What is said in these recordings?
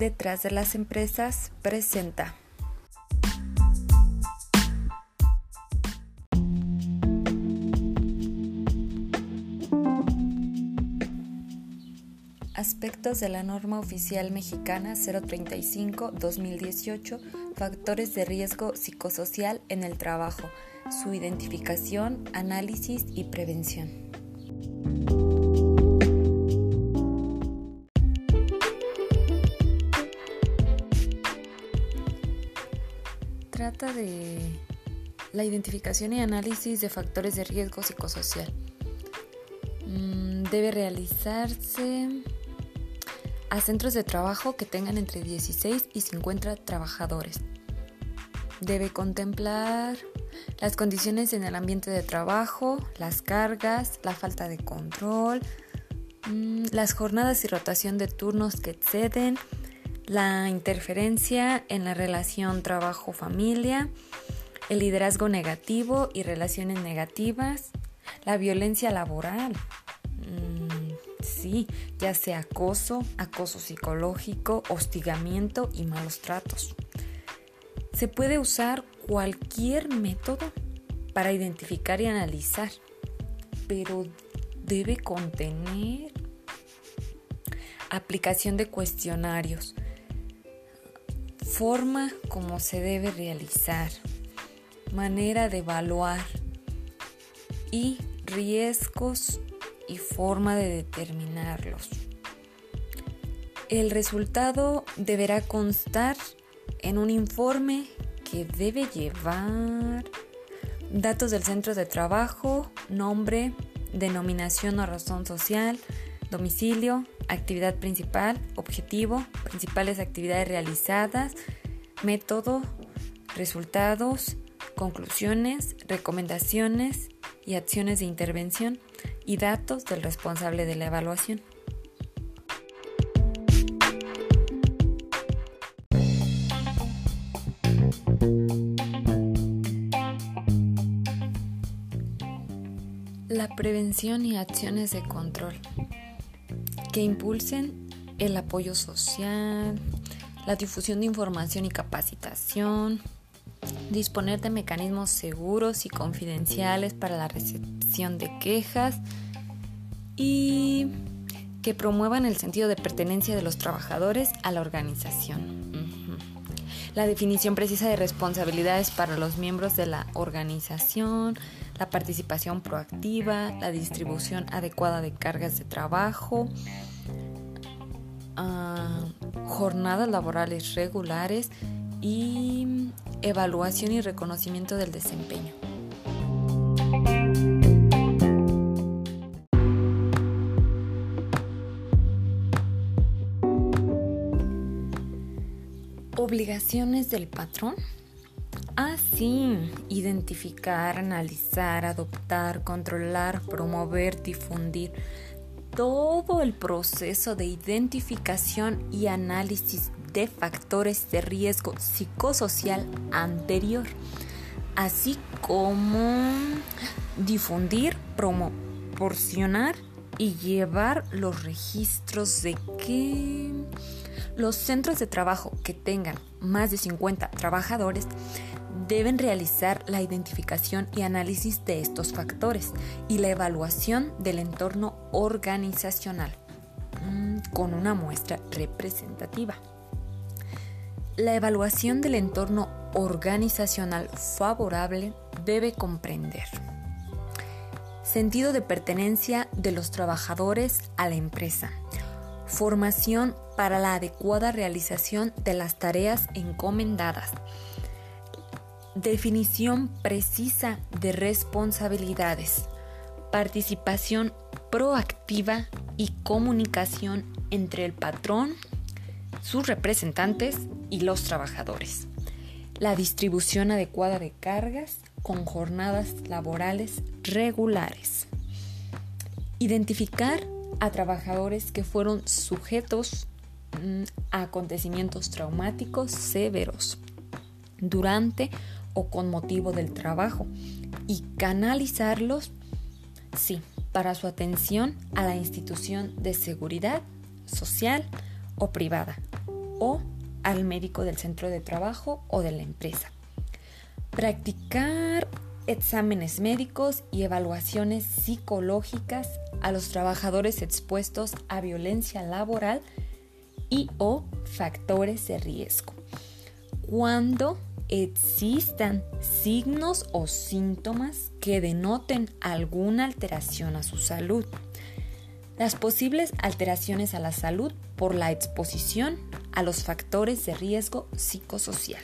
detrás de las empresas presenta. Aspectos de la norma oficial mexicana 035-2018, factores de riesgo psicosocial en el trabajo, su identificación, análisis y prevención. Trata de la identificación y análisis de factores de riesgo psicosocial. Mm, debe realizarse a centros de trabajo que tengan entre 16 y 50 trabajadores. Debe contemplar las condiciones en el ambiente de trabajo, las cargas, la falta de control, mm, las jornadas y rotación de turnos que exceden, la interferencia en la relación trabajo-familia, el liderazgo negativo y relaciones negativas, la violencia laboral, mm, sí, ya sea acoso, acoso psicológico, hostigamiento y malos tratos. Se puede usar cualquier método para identificar y analizar, pero debe contener aplicación de cuestionarios, forma como se debe realizar, manera de evaluar y riesgos y forma de determinarlos. El resultado deberá constar en un informe que debe llevar datos del centro de trabajo, nombre, denominación o razón social, domicilio, actividad principal, objetivo, principales actividades realizadas, método, resultados, conclusiones, recomendaciones y acciones de intervención y datos del responsable de la evaluación. La prevención y acciones de control que impulsen el apoyo social, la difusión de información y capacitación, disponer de mecanismos seguros y confidenciales para la recepción de quejas y que promuevan el sentido de pertenencia de los trabajadores a la organización. La definición precisa de responsabilidades para los miembros de la organización, la participación proactiva, la distribución adecuada de cargas de trabajo, ah, jornadas laborales regulares y evaluación y reconocimiento del desempeño. Obligaciones del patrón ah, identificar, analizar, adoptar, controlar, promover, difundir. Todo el proceso de identificación y análisis de factores de riesgo psicosocial anterior, así como difundir, proporcionar y llevar los registros de que los centros de trabajo que tengan más de 50 trabajadores deben realizar la identificación y análisis de estos factores y la evaluación del entorno organizacional mm, con una muestra representativa. La evaluación del entorno organizacional favorable debe comprender sentido de pertenencia de los trabajadores a la empresa, formación para la adecuada realización de las tareas encomendadas, definición precisa de responsabilidades, participación proactiva y comunicación entre el patrón, sus representantes y los trabajadores. La distribución adecuada de cargas con jornadas laborales regulares. Identificar a trabajadores que fueron sujetos mm, a acontecimientos traumáticos severos durante o con motivo del trabajo y canalizarlos, sí, para su atención a la institución de seguridad social o privada o al médico del centro de trabajo o de la empresa. Practicar exámenes médicos y evaluaciones psicológicas a los trabajadores expuestos a violencia laboral y o factores de riesgo. Cuando existan signos o síntomas que denoten alguna alteración a su salud. Las posibles alteraciones a la salud por la exposición a los factores de riesgo psicosocial.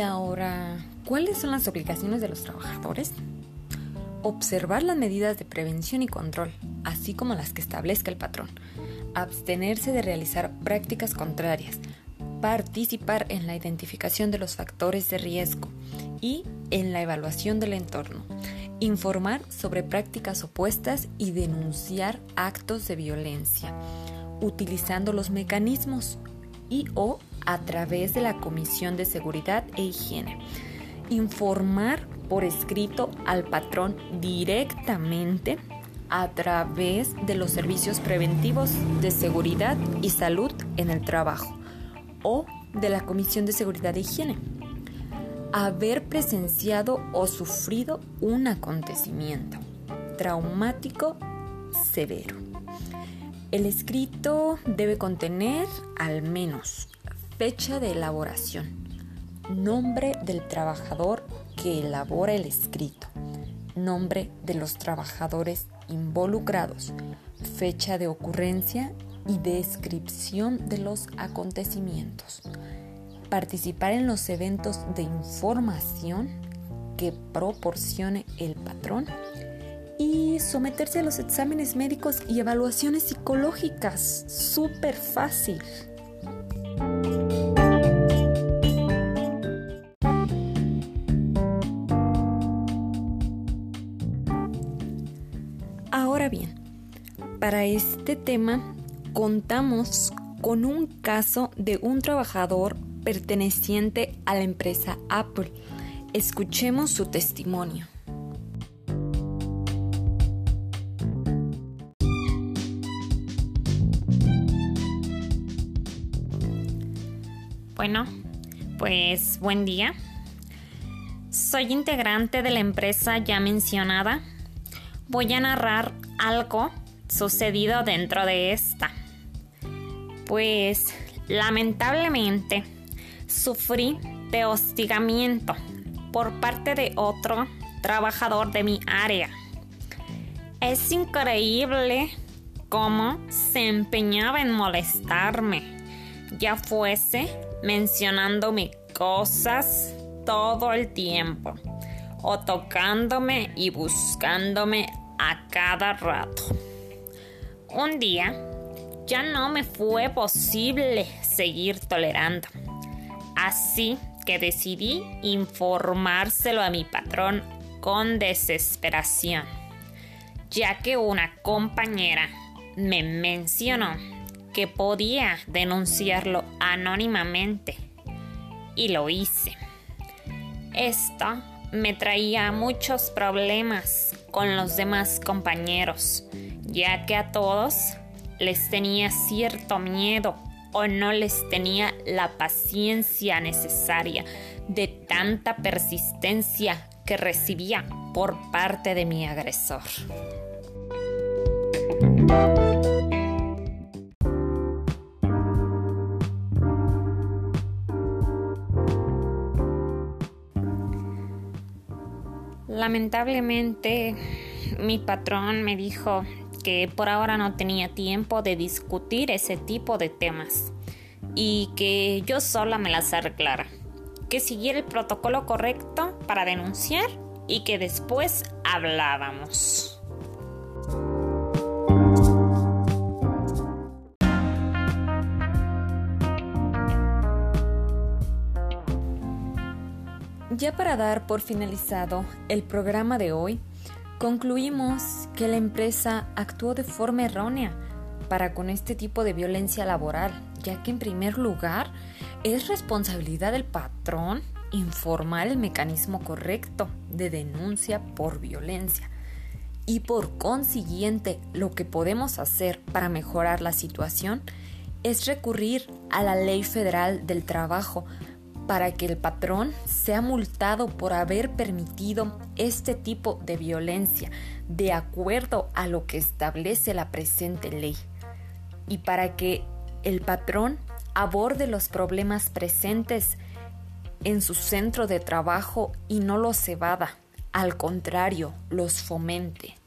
Y ahora, ¿cuáles son las obligaciones de los trabajadores? Observar las medidas de prevención y control, así como las que establezca el patrón. Abstenerse de realizar prácticas contrarias. Participar en la identificación de los factores de riesgo y en la evaluación del entorno. Informar sobre prácticas opuestas y denunciar actos de violencia, utilizando los mecanismos y o a través de la Comisión de Seguridad e Higiene. Informar por escrito al patrón directamente a través de los servicios preventivos de seguridad y salud en el trabajo o de la Comisión de Seguridad e Higiene. Haber presenciado o sufrido un acontecimiento traumático severo. El escrito debe contener al menos fecha de elaboración, nombre del trabajador que elabora el escrito, nombre de los trabajadores involucrados, fecha de ocurrencia y descripción de los acontecimientos. Participar en los eventos de información que proporcione el patrón y someterse a los exámenes médicos y evaluaciones psicológicas. Súper fácil. Bien, para este tema contamos con un caso de un trabajador perteneciente a la empresa Apple. Escuchemos su testimonio. Bueno, pues buen día. Soy integrante de la empresa ya mencionada. Voy a narrar algo sucedido dentro de esta. Pues lamentablemente sufrí de hostigamiento por parte de otro trabajador de mi área. Es increíble cómo se empeñaba en molestarme, ya fuese mencionándome cosas todo el tiempo o tocándome y buscándome a cada rato. Un día ya no me fue posible seguir tolerando. Así que decidí informárselo a mi patrón con desesperación, ya que una compañera me mencionó que podía denunciarlo anónimamente y lo hice. Esto me traía muchos problemas con los demás compañeros, ya que a todos les tenía cierto miedo o no les tenía la paciencia necesaria de tanta persistencia que recibía por parte de mi agresor. Lamentablemente, mi patrón me dijo que por ahora no tenía tiempo de discutir ese tipo de temas y que yo sola me las arreglara, que siguiera el protocolo correcto para denunciar y que después hablábamos. Ya para dar por finalizado el programa de hoy, concluimos que la empresa actuó de forma errónea para con este tipo de violencia laboral, ya que en primer lugar es responsabilidad del patrón informar el mecanismo correcto de denuncia por violencia. Y por consiguiente, lo que podemos hacer para mejorar la situación es recurrir a la Ley Federal del Trabajo para que el patrón sea multado por haber permitido este tipo de violencia de acuerdo a lo que establece la presente ley y para que el patrón aborde los problemas presentes en su centro de trabajo y no los evada, al contrario, los fomente.